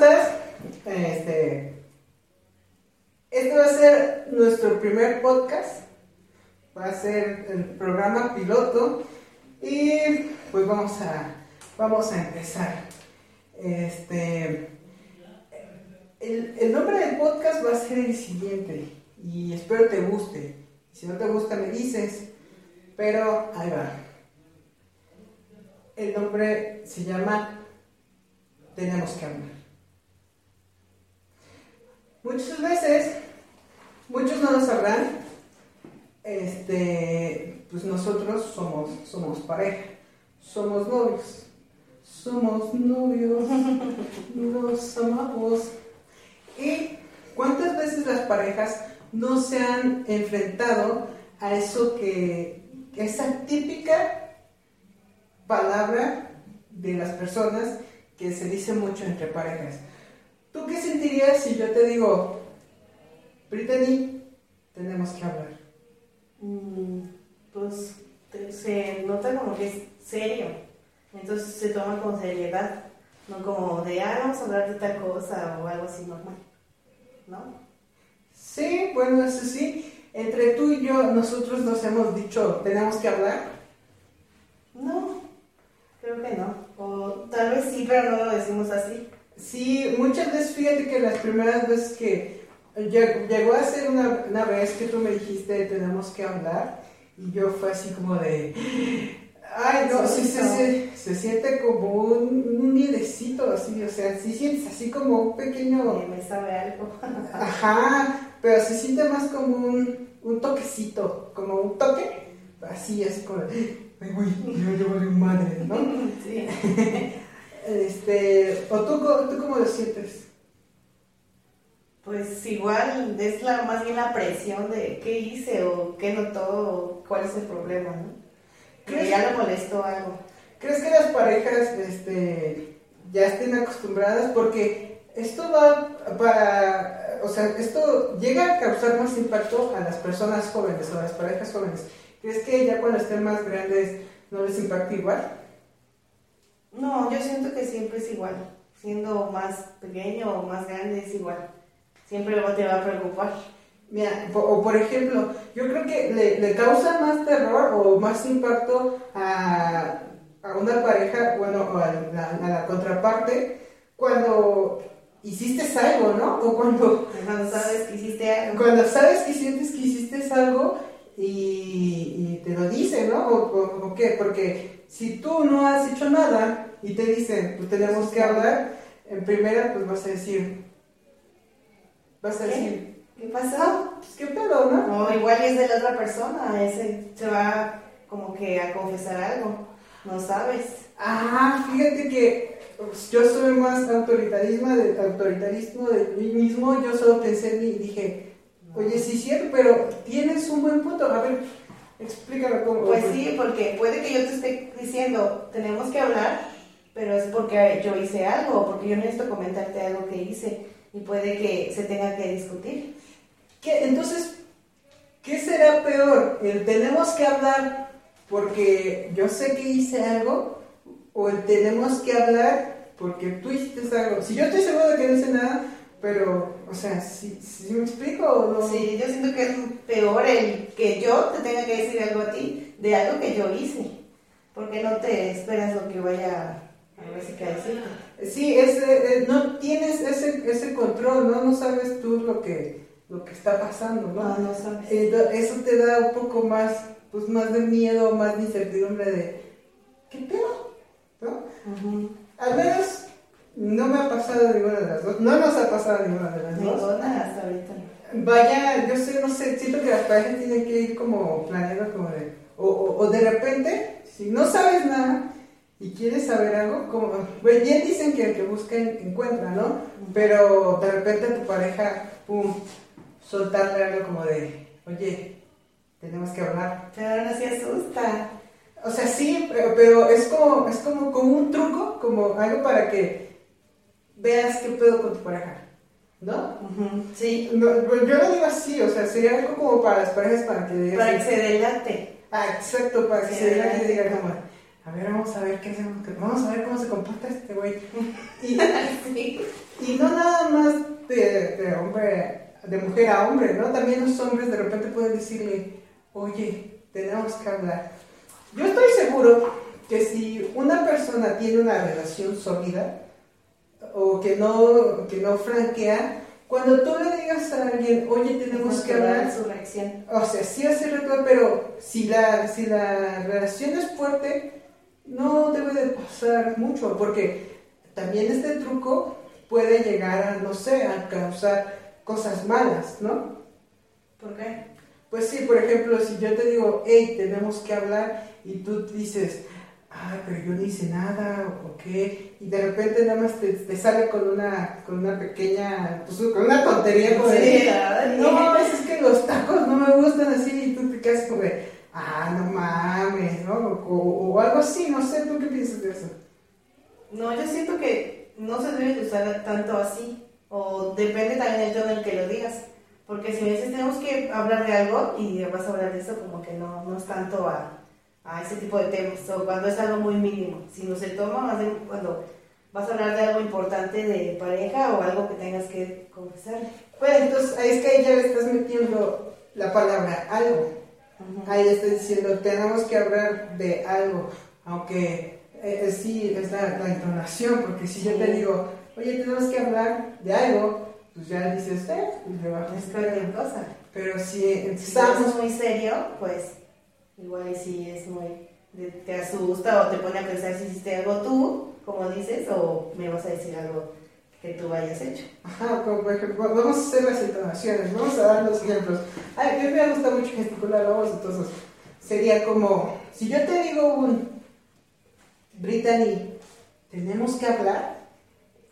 Este, este va a ser nuestro primer podcast. Va a ser el programa piloto. Y pues vamos a, vamos a empezar. Este, el, el nombre del podcast va a ser el siguiente. Y espero te guste. Si no te gusta, me dices. Pero ahí va. El nombre se llama Tenemos que hablar. Muchas veces, muchos no lo sabrán, este, pues nosotros somos, somos pareja, somos novios, somos novios, nos amamos. ¿Y cuántas veces las parejas no se han enfrentado a eso que, esa típica palabra de las personas que se dice mucho entre parejas? ¿Tú qué sentirías si yo te digo, Brittany, tenemos que hablar? Mm, pues se nota como que es serio, entonces se toma con seriedad, no como de, ah, vamos a hablar de tal cosa o algo así normal, ¿no? Sí, bueno, eso sí. Entre tú y yo, nosotros nos hemos dicho, tenemos que hablar. No, creo que no. O tal vez sí, pero no lo decimos así. Sí, muchas veces, fíjate que las primeras veces que llegó a ser una, una vez que tú me dijiste tenemos que hablar y yo fue así como de ay no sí, se, se, siente como un, un miedecito así o sea sí sientes así como un pequeño me sabe algo ajá pero se siente más como un, un toquecito como un toque así así como ay güey yo llevo de madre ¿no? sí este o tú, tú cómo lo sientes pues igual es la más bien la presión de qué hice o qué notó o cuál es el problema, ¿no? Que ya le molestó algo. ¿Crees que las parejas este, ya estén acostumbradas? Porque esto va para, o sea, esto llega a causar más impacto a las personas jóvenes, a las parejas jóvenes. ¿Crees que ya cuando estén más grandes no les impacta igual? No, yo siento que siempre es igual. Siendo más pequeño o más grande es igual siempre te va a preocupar. Mira, o por ejemplo, yo creo que le, causa más terror o más impacto a, a una pareja, bueno, a la, a la, contraparte, cuando hiciste algo, ¿no? O cuando, cuando sabes que hiciste algo. Cuando sabes que sientes que hiciste algo y, y te lo dicen, ¿no? O, o, qué? Porque si tú no has hecho nada y te dicen, pues tenemos que hablar, en primera pues vas a decir, vas a decir, ¿qué pasó? Pues qué pedo, ¿no? No, igual es de la otra persona, ese se va como que a confesar algo, no sabes. Ah, fíjate que pues, yo soy más autoritarismo de, autoritarismo de mí mismo, yo solo pensé y dije, oye, sí es cierto, pero tienes un buen punto, a ver, explícalo cómo. Pues sí, porque puede que yo te esté diciendo, tenemos que hablar, pero es porque yo hice algo, porque yo necesito comentarte algo que hice y puede que se tenga que discutir. ¿Qué? Entonces, ¿qué será peor? ¿El tenemos que hablar porque yo sé que hice algo? ¿O el tenemos que hablar porque tú hiciste algo? Si yo estoy seguro de que no hice nada, pero, o sea, si, si me explico o no. Sí, yo siento que es peor el que yo te tenga que decir algo a ti de algo que yo hice. Porque no te esperas lo que vaya a ver si decir. Sí, ese, eh, no tienes ese, ese control, ¿no? No sabes tú lo que, lo que está pasando, ¿no? No, no sabes. eso te da un poco más, pues más de miedo, más de incertidumbre de, ¿qué pedo? ¿No? Al menos no me ha pasado ninguna de las dos. No nos ha pasado ninguna de las dos. Ninguna hasta ahorita. Vaya, yo sé, no sé, siento que las parejas tienen que ir como planeando como de, o, o, o de repente, si no sabes nada, y quieres saber algo, como, pues bien dicen que el que busca encuentra, ¿no? Pero de repente a tu pareja, pum, soltarle algo como de, oye, tenemos que hablar. Pero no se asusta. O sea, sí, pero, es como, es como, como un truco, como algo para que veas qué pedo con tu pareja. ¿No? Sí. Pues yo lo digo así, o sea, sería algo como para las parejas para que... Para que se delate. Ah, exacto, para que se, delate y diga como a ver, vamos a ver qué hacemos, vamos a ver cómo se comporta este güey. Y, hombre, de mujer a hombre, ¿no? También los hombres de repente pueden decirle, oye, tenemos que hablar. Yo estoy seguro que si una persona tiene una relación sólida o que no, que no franquea, cuando tú le digas a alguien, oye, tenemos que hablar, su reacción. o sea, sí hace recuerdo, pero si la, si la relación es fuerte, no debe de pasar mucho, porque también este truco puede llegar a, no sé, a causar cosas malas, ¿no? ¿Por qué? Pues sí, por ejemplo, si yo te digo, hey, tenemos que hablar, y tú dices, ay, pero yo no hice nada, o qué, y de repente nada más te, te sale con una, con una pequeña, pues con una tontería, como de, Sí, ay. no, es que los tacos no me gustan así, y tú te quedas como de, ah, no mames, ¿no? O, o algo así, no sé, ¿tú qué piensas de eso? No, yo siento que no se debe de usar tanto así. O depende también del tono en el que lo digas. Porque si me dices tenemos que hablar de algo y vas a hablar de eso, como que no, no es tanto a, a ese tipo de temas. O cuando es algo muy mínimo. Si no se toma, más cuando vas a hablar de algo importante de pareja o algo que tengas que confesarle. Bueno, entonces ahí es que ahí ya le estás metiendo la palabra algo. Ahí le estás diciendo, tenemos que hablar de algo, aunque eh, eh, sí es la, la entonación, porque si yo te digo, oye, tenemos que hablar de algo, pues ya dices, eh, le bajas Es cualquier cosa. Pero si Si empezamos, es muy serio, pues igual si es muy... te asusta o te pone a pensar si hiciste algo tú, como dices, o me vas a decir algo que tú hayas hecho. ajá, como por ejemplo, vamos a hacer las entonaciones, vamos a dar los ejemplos. Ay, a mí me gusta mucho gesticular, vamos, entonces sería como, si yo te digo un, Brittany, tenemos que hablar,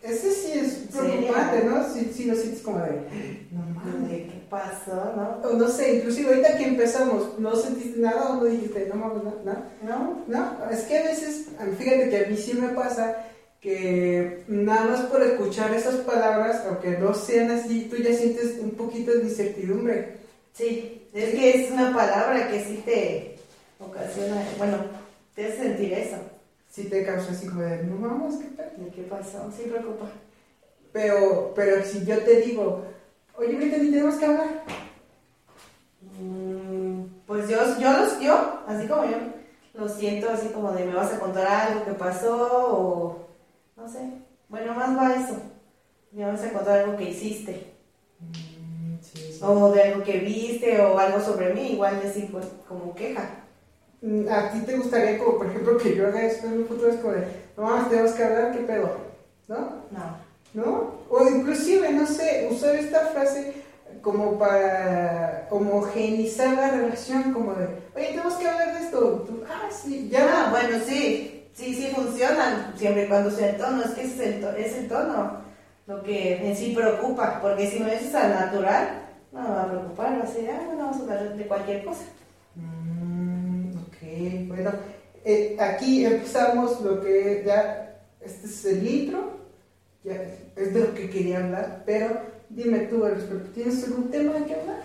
ese sí es preocupante, ¿no? Si, si lo sientes como de, no mames. De ¿Qué pasó, no? O no sé, inclusive ahorita que empezamos, ¿no sentiste nada o no dijiste, no mames, no? no? ¿No? No, es que a veces, fíjate que a mí sí me pasa que nada más por escuchar esas palabras, aunque no sean así, tú ya sientes un poquito de incertidumbre. Sí, es que es una palabra que sí te ocasiona, bueno, te hace sentir eso. Sí te causa así como de, no mames, qué tal. ¿De qué pasó? Sí preocupa. Pero, pero si yo te digo, oye, Brittany, tenemos que hablar. Mm, Pues yo, yo, los, yo, así como yo, lo siento así como de me vas a contar algo que pasó o no sé. Bueno, más va eso. Me vas a contar algo que hiciste Mm, sí, sí. o de algo que viste o algo sobre mí, igual decir pues como queja. Mm, ¿A ti te gustaría, como por ejemplo, que yo haga esto en un futuro? Es como de, no tenemos que hablar, ¿qué pedo? ¿No? No. ¿No? O inclusive, no sé, usar esta frase como para homogeneizar la relación, como de, oye, tenemos que hablar de esto. Tú, ah, sí, Ya, ya. bueno, sí, sí, sí funcionan, siempre y cuando sea el tono, es que ese es el, to- es el tono lo que en sí preocupa, porque si no es al natural, no me va a preocupar, va a ser, ah, bueno, vamos a hablar de cualquier cosa. Mm, ok, bueno, eh, aquí empezamos lo que ya, este es el intro, ya es de lo que quería hablar, pero dime tú al respecto, ¿tienes algún tema de qué hablar?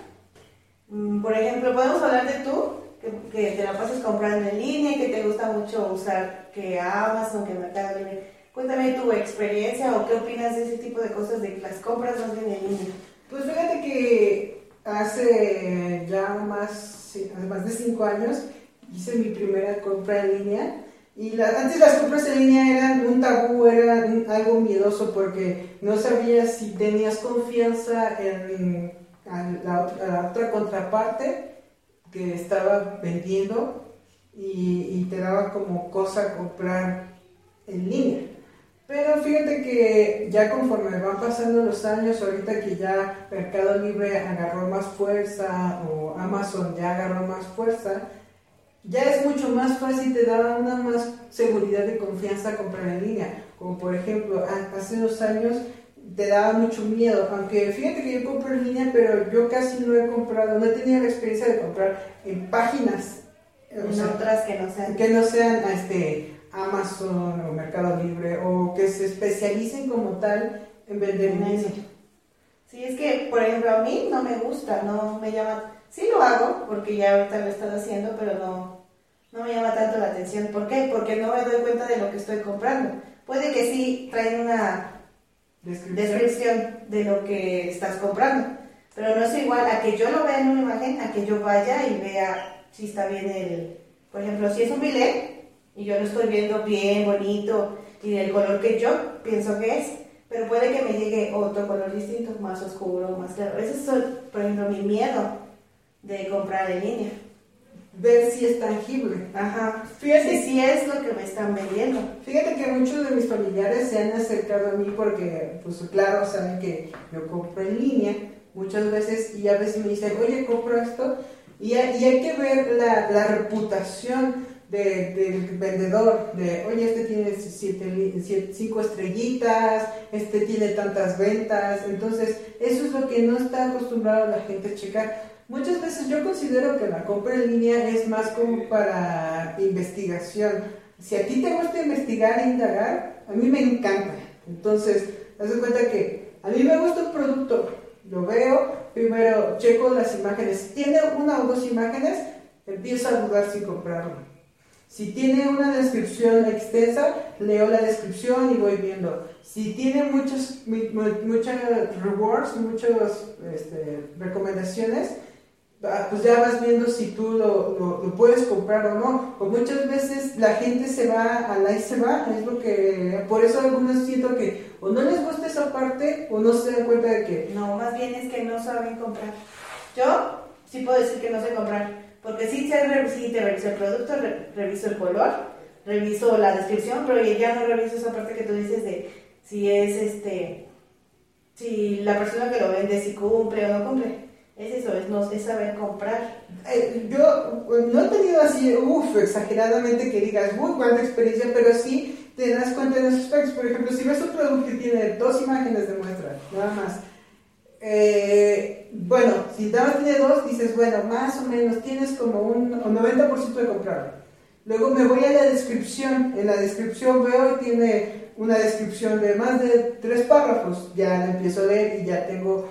Mm, Por ejemplo, podemos hablar de tú, que, que te la pasas comprando en línea, que te gusta mucho usar que Amazon, que Mercado Libre. Cuéntame tu experiencia o qué opinas de ese tipo de cosas, de las compras más bien en línea. Pues fíjate que hace ya más, sí, hace más de cinco años hice mi primera compra en línea y la- antes las compras en línea eran un tabú, era algo miedoso porque no sabías si tenías confianza en la otra contraparte que estaba vendiendo y, y te daba como cosa comprar en línea. Pero fíjate que ya conforme van pasando los años, ahorita que ya Mercado Libre agarró más fuerza o Amazon ya agarró más fuerza, ya es mucho más fácil, te da una más seguridad y confianza comprar en línea. Como por ejemplo, a- hace dos años te daba mucho miedo, aunque fíjate que yo compro en línea, pero yo casi no he comprado, no he tenido la experiencia de comprar en páginas. o En sea, otras que no sean. que no sean este, Amazon o Mercado Libre o que se especialicen como tal en vender en línea. Sí, es que, por ejemplo, a mí no me gusta, no me llama. Sí lo hago, porque ya ahorita lo he estado haciendo, pero no, no me llama tanto la atención. ¿Por qué? Porque no me doy cuenta de lo que estoy comprando. Puede que sí traen una, descripción de lo que estás comprando. Pero no es igual a que yo lo vea en una imagen, a que yo vaya y vea si está bien el... Por ejemplo, si es un billet y yo lo estoy viendo bien, bonito y del color que yo pienso que es, pero puede que me llegue otro color distinto, más oscuro, más claro. Ese es, por ejemplo, mi miedo de comprar en línea. Ver si es tangible. Ajá. Fíjate si es lo que me están vendiendo. Fíjate que muchos de mis familiares se han acercado a mí porque, pues claro, saben que yo compro en línea muchas veces y a veces me dicen, oye, compro esto. Y, y hay que ver la, la reputación del vendedor, de, oye, este tiene siete, cinco estrellitas, este tiene tantas ventas, entonces eso es lo que no está acostumbrado la gente a checar. Muchas veces yo considero que la compra en línea es más como para investigación. Si a ti te gusta investigar e indagar, a mí me encanta. Entonces, haz cuenta que a mí me gusta un producto, lo veo, primero checo las imágenes. tiene una o dos imágenes, empiezo a dudar si comprarlo si tiene una descripción extensa, leo la descripción y voy viendo. Si tiene muchas, muchas rewards, muchas este, recomendaciones, pues ya vas viendo si tú lo, lo, puedes comprar o no. O muchas veces la gente se va, a la y se va, es lo que, por eso algunos siento que o no les gusta esa parte o no se dan cuenta de que... No, más bien es que no saben comprar. Yo sí puedo decir que no sé comprar porque sí, te reviso el producto, reviso el color, reviso la descripción, pero ya no reviso esa parte que tú dices de si es este, si la persona que lo vende, si cumple o no cumple. Es eso, es, no, es saber comprar. Eh, yo pues, no he tenido así, uff, exageradamente que digas, uy, cuánta experiencia, pero sí te das cuenta de esos aspectos. Por ejemplo, si ves un producto que tiene dos imágenes de muestra, nada más, eh, bueno, si nada tiene dos, dices, bueno, más o menos tienes como un 90% de comprarlo. Luego me voy a la descripción. En la descripción veo y tiene una descripción de más de tres párrafos. Ya la empiezo a leer y ya tengo,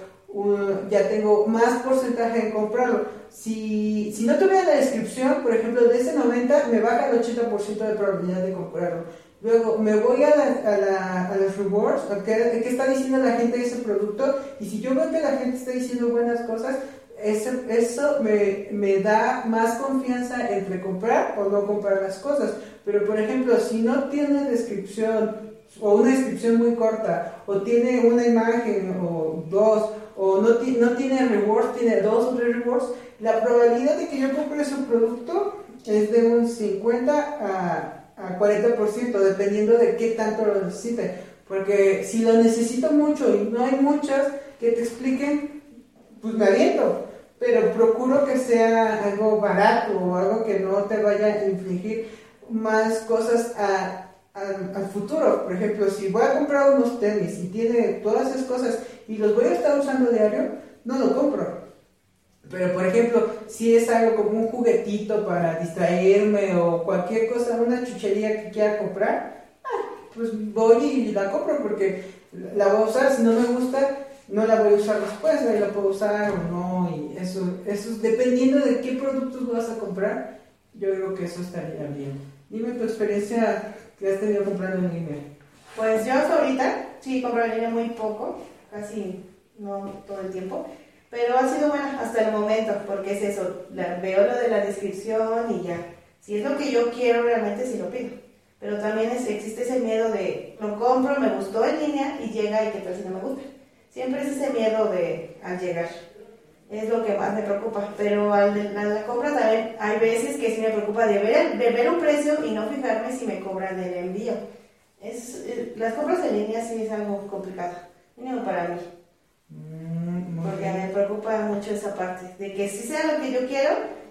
ya tengo más porcentaje en comprarlo. Si, si no tuviera la descripción, por ejemplo, de ese 90, me baja el 80% de probabilidad de comprarlo. Luego me voy a, la, a, los rewards, a qué, está diciendo la gente de ese producto, y si yo veo que la gente está diciendo buenas cosas, eso, eso me, me, da más confianza entre comprar o no comprar las cosas. Pero por ejemplo, si no tiene descripción o una descripción muy corta, o tiene una imagen o dos, o no, no tiene rewards, tiene dos o tres rewards, la probabilidad de que yo compre ese producto es de un 50 a a 40%, dependiendo de qué tanto lo necesite. Porque si lo necesito mucho y no hay muchas que te expliquen, pues me aviento. Pero procuro que sea algo barato o algo que no te vaya a infligir más cosas al futuro. Por ejemplo, si voy a comprar unos tenis y tiene todas esas cosas y los voy a estar usando diario, no lo compro. Pero, por ejemplo, si es algo como un juguetito para distraerme o cualquier cosa, una chuchería que quiera comprar, ah, pues voy y la compro porque la voy a usar. Si no me gusta, no la voy a usar después, la puedo usar o no. Y eso, eso dependiendo de qué productos vas a comprar, yo digo que eso estaría bien. Dime tu experiencia que has tenido comprando en línea. Pues yo ahorita sí compro en línea muy poco, casi no todo el tiempo. Pero ha sido buena hasta el momento, porque es eso, veo lo de la descripción y ya. Si es lo que yo quiero, realmente sí lo pido. Pero también existe ese miedo de, lo compro, me gustó en línea y llega y que tal si no me gusta. Siempre es ese miedo de al llegar. Es lo que más me preocupa. Pero al de la, compra también hay veces que sí me preocupa de ver, de ver un precio y no fijarme si me cobran el envío. Es, eh, las compras en línea sí es algo complicado, mínimo para mí. Mm, porque me preocupa mucho esa parte, de que sí sea lo que yo quiero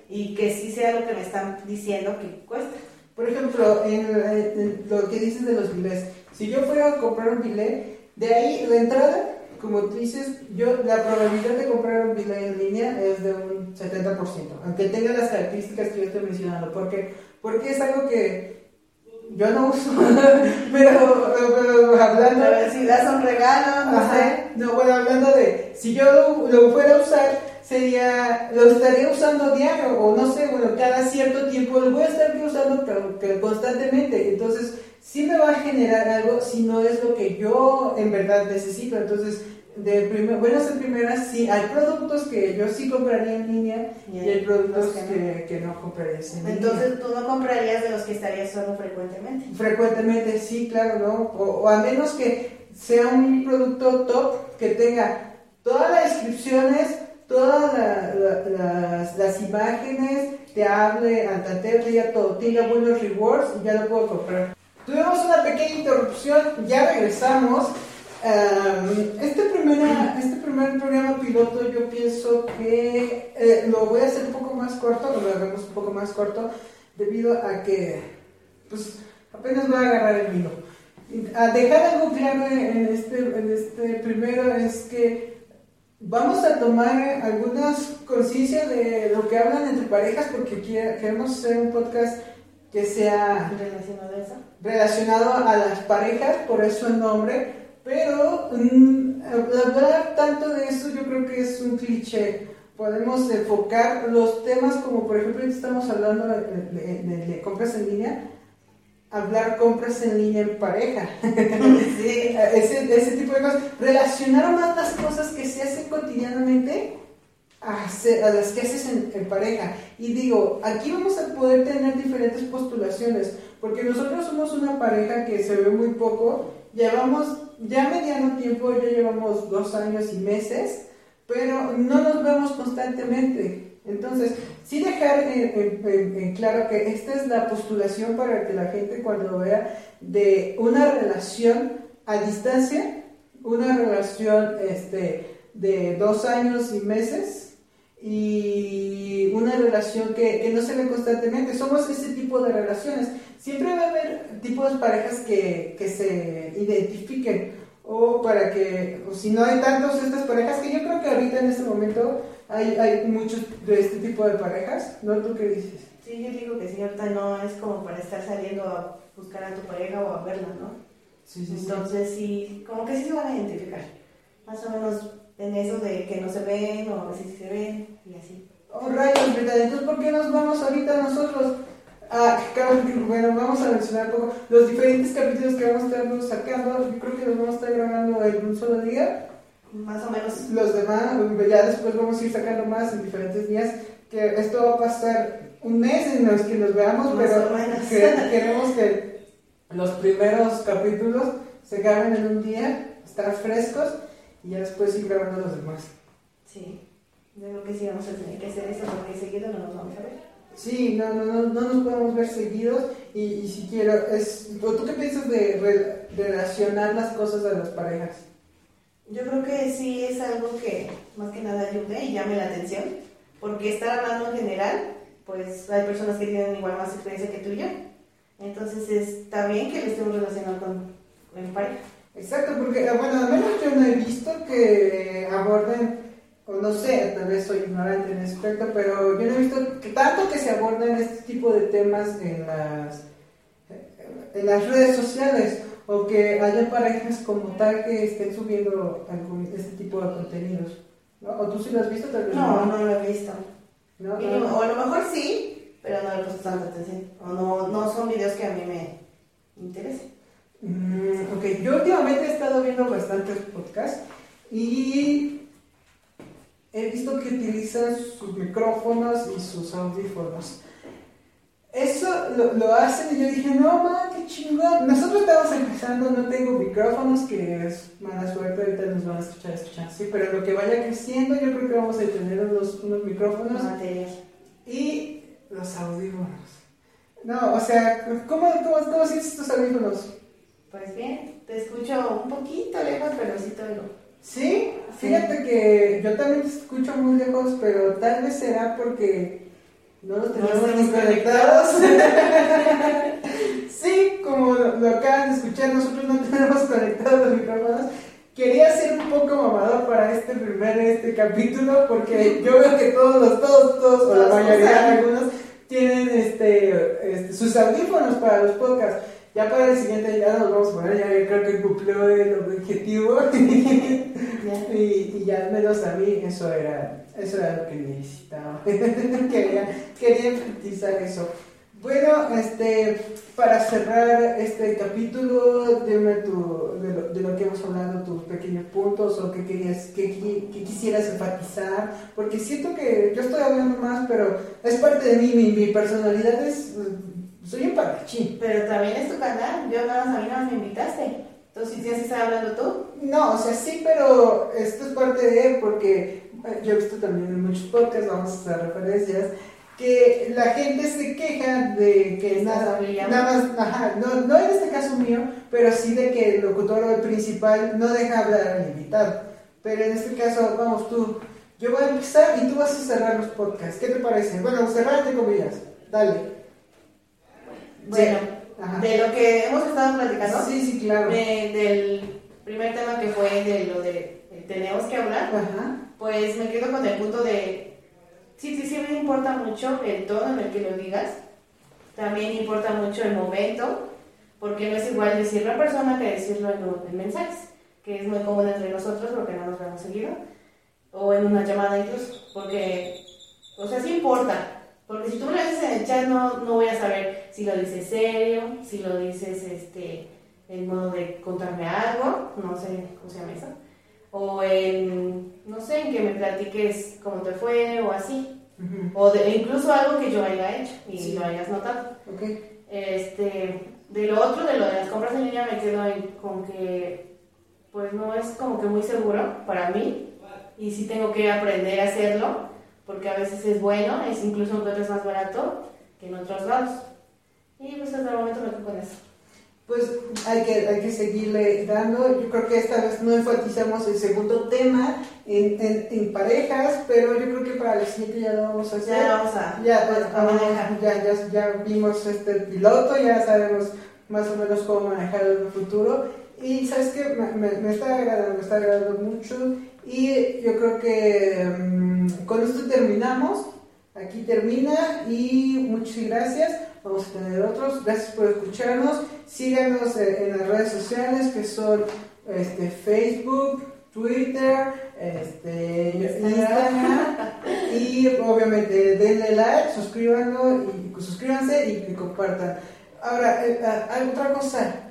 y que sí sea lo que me están diciendo que cuesta. Por ejemplo, en, lo que dices de los billets, si yo fuera a comprar un billet, de ahí la entrada, como tú dices, yo la probabilidad de comprar un billet en línea es de un 70%, aunque tenga las características que yo estoy mencionando, porque, porque es algo que yo no uso, pero, hablando... Pero si das un regalo, no sé. No, bueno, hablando de, si yo lo, fuera a usar, sería, lo estaría usando diario, o no sé, bueno, cada cierto tiempo lo voy a estar usando constantemente, entonces sí me va a generar algo si no es lo que yo en verdad necesito. Entonces, de primer, buenas en primeras, sí, hay productos que yo sí compraría en línea y, hay productos que, que, no. compraría en línea. Entonces, tú no comprarías de los que estarías usando frecuentemente. Frecuentemente, sí, claro, ¿no? O, o a menos que sea un producto top que tenga todas las descripciones, todas las, las, imágenes, te hable al tanteo, te diga todo, tenga buenos rewards y ya lo puedo comprar. Tuvimos una pequeña interrupción, ya regresamos. Este, primera, este primer programa piloto yo pienso que eh, lo voy a hacer un poco más corto, lo hagamos un poco más corto, debido a que pues, apenas voy a agarrar el vino. A dejar algo claro en este, en este primero es que Vamos a tomar algunas conciencias de lo que hablan entre parejas porque queremos hacer un podcast que sea relacionado a, las parejas, por eso el nombre, pero mm, hablar tanto de eso yo creo que es un cliché. Podemos enfocar los temas como por ejemplo estamos hablando de compras en línea, hablar compras en línea en pareja. sí. ese, ese, tipo de cosas. Relacionar más las cosas que se hacen cotidianamente a, las que haces en, pareja. Y digo, aquí vamos a poder tener diferentes postulaciones, porque nosotros somos una pareja que se ve muy poco, llevamos ya mediano tiempo, ya llevamos dos años y meses, pero no nos vemos constantemente. Entonces, sí dejar en, claro que esta es la postulación para que la gente cuando vea de una relación a distancia, una relación este, de dos años y meses y relación que, no se ve constantemente. Somos ese tipo de relaciones. Siempre va a haber tipos de parejas que, que se identifiquen o para que, o si no hay tantos estas parejas, que yo creo que ahorita en este momento hay, hay muchos de este tipo de parejas, ¿no? ¿Tú qué dices? Sí, yo digo que sí, ahorita no es como para estar saliendo a buscar a tu pareja o a verla, ¿no? Sí, sí, Entonces sí, como que sí se van a identificar, más o menos en eso de que no se ven o a veces se ven y así. Oh, rayos, ¿verdad? Entonces, ¿por qué nos vamos ahorita nosotros? Ah, bueno, vamos a mencionar un poco los diferentes capítulos que vamos a estar sacando. Yo creo que los vamos a estar grabando en un solo día. Más o menos. Los demás, ya después vamos a ir sacando más en diferentes días. Que esto va a pasar un mes en los que nos veamos, pero queremos que los primeros capítulos se graben en un día, estar frescos y ya después ir grabando los demás. Sí, yo creo que sí vamos a tener que hacer eso porque seguido no nos vamos a ver. Sí, no, no, no, no nos podemos ver seguidos y, y si quiero, es, ¿tú qué piensas de relacionar las cosas a las parejas? Yo creo que sí es algo que más que nada ayude y llame la atención, porque estar hablando en general, pues hay personas que tienen igual más experiencia que tú y yo. Entonces está bien que le estemos relacionando con, el pareja. Exacto, porque ah, bueno, al menos yo no he visto que aborden, o no sé, tal vez soy ignorante en ese aspecto, pero yo no he visto que tanto que se aborden este tipo de temas en las, en las redes sociales o que haya parejas como tal que estén subiendo algún, este tipo de contenidos. ¿no? ¿O tú sí lo has visto tal vez? No, no, lo he visto. ¿No? o a lo mejor sí, pero no le puesto tanta atención. O no, no son videos que a mí me interesen. Mm, ok, yo últimamente he estado viendo bastantes podcasts y he visto que utilizan sus micrófonos y sus audífonos eso lo, lo, hacen y yo dije, no, man, qué chingón. Nosotros estamos empezando, no tengo micrófonos, que es mala suerte, ahorita nos van a escuchar, escuchar, sí, pero lo que vaya creciendo, yo creo que vamos a tener unos, unos micrófonos y los audífonos. No, o sea, ¿cómo, cómo, cómo sientes tus audífonos? Pues bien, te escucho un poquito lejos, pero sí todo. ¿Sí? Fíjate que yo también te escucho muy lejos, pero tal vez será porque no los tenemos ni conectados. sí, como lo, acaban de escuchar, nosotros no tenemos conectados los micrófonos. Quería ser un poco mamador para este primer este capítulo porque yo veo que todos los, todos, todos, o la mayoría, algunos, tienen este, este, sus audífonos para los podcasts. Ya para el siguiente ya nos vamos a poner, ya creo que cumplió el objetivo. y, y, ya menos a mí eso era, eso era lo que necesitaba. quería, quería enfatizar eso. Bueno, este, para cerrar este capítulo, dime tu, de, lo, que hemos hablado, tus pequeños puntos o qué querías, qué, quisieras enfatizar, porque siento que yo estoy hablando más, pero es parte de mí, mi, personalidad es, soy un parachín. Pero también es tu canal, yo nada más a mí nada más me invitaste. Entonces, si así estás hablando tú, No, o sea, sí, pero esto es parte de, porque eh, yo he visto también en muchos podcasts, vamos a hacer referencias, que la gente se queja de que nada, nada más, ajá, no, no en este caso mío, pero sí de que el locutor o el principal no deja hablar al invitado. Pero en este caso, vamos tú, yo voy a empezar y tú vas a cerrar los podcasts. ¿Qué te parece? Bueno, cerrar entre comillas, dale. Bueno, Ajá. de lo que hemos estado platicando, Sí, sí, claro. de- del primer tema que fue de lo de eh, tenemos que hablar, Ajá. pues me quedo con el punto de, sí, sí, sí me importa mucho el tono en el que lo digas, también importa mucho el momento, porque no es igual decirlo en persona que decirlo en, mensajes, que es muy cómodo entre nosotros porque no nos vemos seguido, o en una llamada incluso, porque, o sea, sí importa, porque si tú me lo dices en el chat no, no voy a saber si lo dices serio, si lo dices este, en modo de contarme algo, no sé cómo se llama eso, o en, no sé, en que me platiques cómo te fue o así, Ujú. o de, incluso algo que yo haya hecho y Sí. lo hayas notado. Ok. Este, de lo otro, de lo de las compras en línea, me quedo con que, pues no es como que muy seguro para mí, y sí tengo que aprender a hacerlo, porque a veces es bueno, es incluso encuentras más barato que en otros lados. Y pues hasta el momento me quedo con eso. Pues hay que, hay que seguirle dando. Yo creo que esta vez no enfatizamos el segundo tema en, en, en parejas, pero yo creo que para la siguiente ya lo vamos a hacer. Ya vamos a, Ya, pues, a manejar. ya, ya, ya vimos este piloto, ya sabemos más o menos cómo manejar el futuro. Y sabes que me, me, me está agradando, me está agradando mucho. Y yo creo que mm, con esto terminamos. Aquí termina y muchas gracias. Vamos a tener otros. Gracias por escucharnos. Síganos eh, en las redes sociales que son este, Facebook, Twitter, este, Instagram. Y obviamente denle like, suscríbanlo y suscríbanse y compartan. Ahora, eh, ah, otra cosa.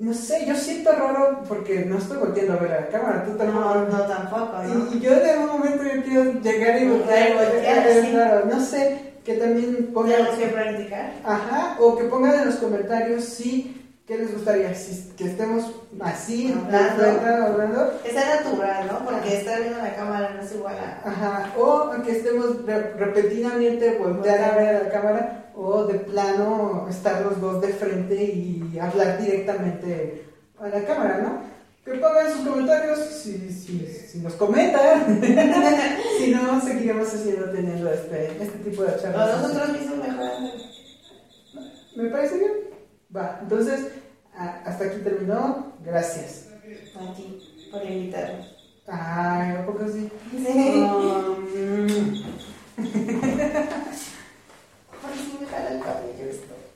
No sé, yo siento raro porque no estoy volteando a ver a la cámara. Tú tampoco. No, no tampoco, ¿no? Y, yo en algún momento yo quiero llegar y voltear. voltear, sí. claro, no sé, que también pongan. Tenemos que practicar. Ajá, o que pongan en los comentarios si, ¿qué les gustaría? Si, que estemos así, Hablando. de hablando. Sea natural, ¿no? Porque estar viendo la cámara no es igual a... Ajá, o que estemos re- repetidamente voltear a ver a la cámara, o de plano estar los dos de frente y hablar directamente a la cámara, ¿no? Que pongan sus comentarios si, si, si nos comentan. si no, seguiremos haciendo, teniendo este, este tipo de O charlas. nosotros mismos mejorando. ¿Me parece bien? Va, entonces, hasta aquí terminó. Gracias. A ti, por invitarnos. Ay, ¿a poco sí? Sí. Ah, What is in the Halal family?